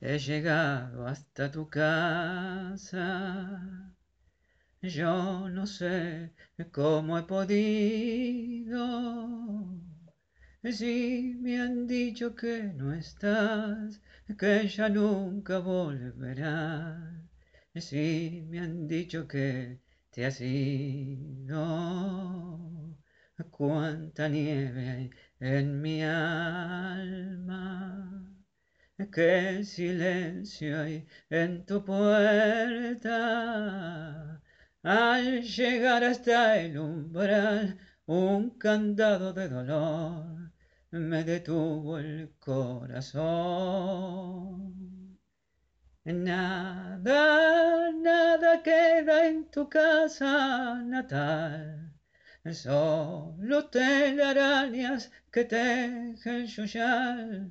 he llegado hasta tu casa. Yo no sé cómo he podido. Si me han dicho que no estás, que ya nunca volverás. Si me han dicho que te has ido. Cuánta nieve en mi alma. Qué silencio hay en tu puerta. Al llegar hasta el umbral, un candado de dolor me detuvo el corazón. Nada, nada queda en tu casa natal Solo telarañas que tejen yuyal.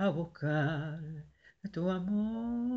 a buscar tu amor?